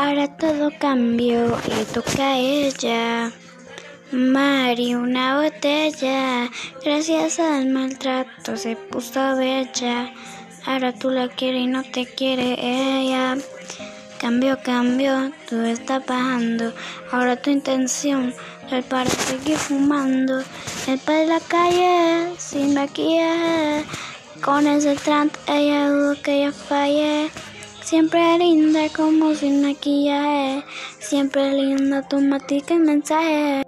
Ahora todo cambió y toca a ella. Mari, una botella. Gracias al maltrato se puso bella. Ahora tú la quieres y no te quiere ella. Cambio, cambio, tú estás bajando. Ahora tu intención es para seguir fumando. El para la calle, sin maquillaje. Con ese trance ella dudo que ella falle. Siempre linda como sin maquillaje. Siempre linda tu matica y mensaje.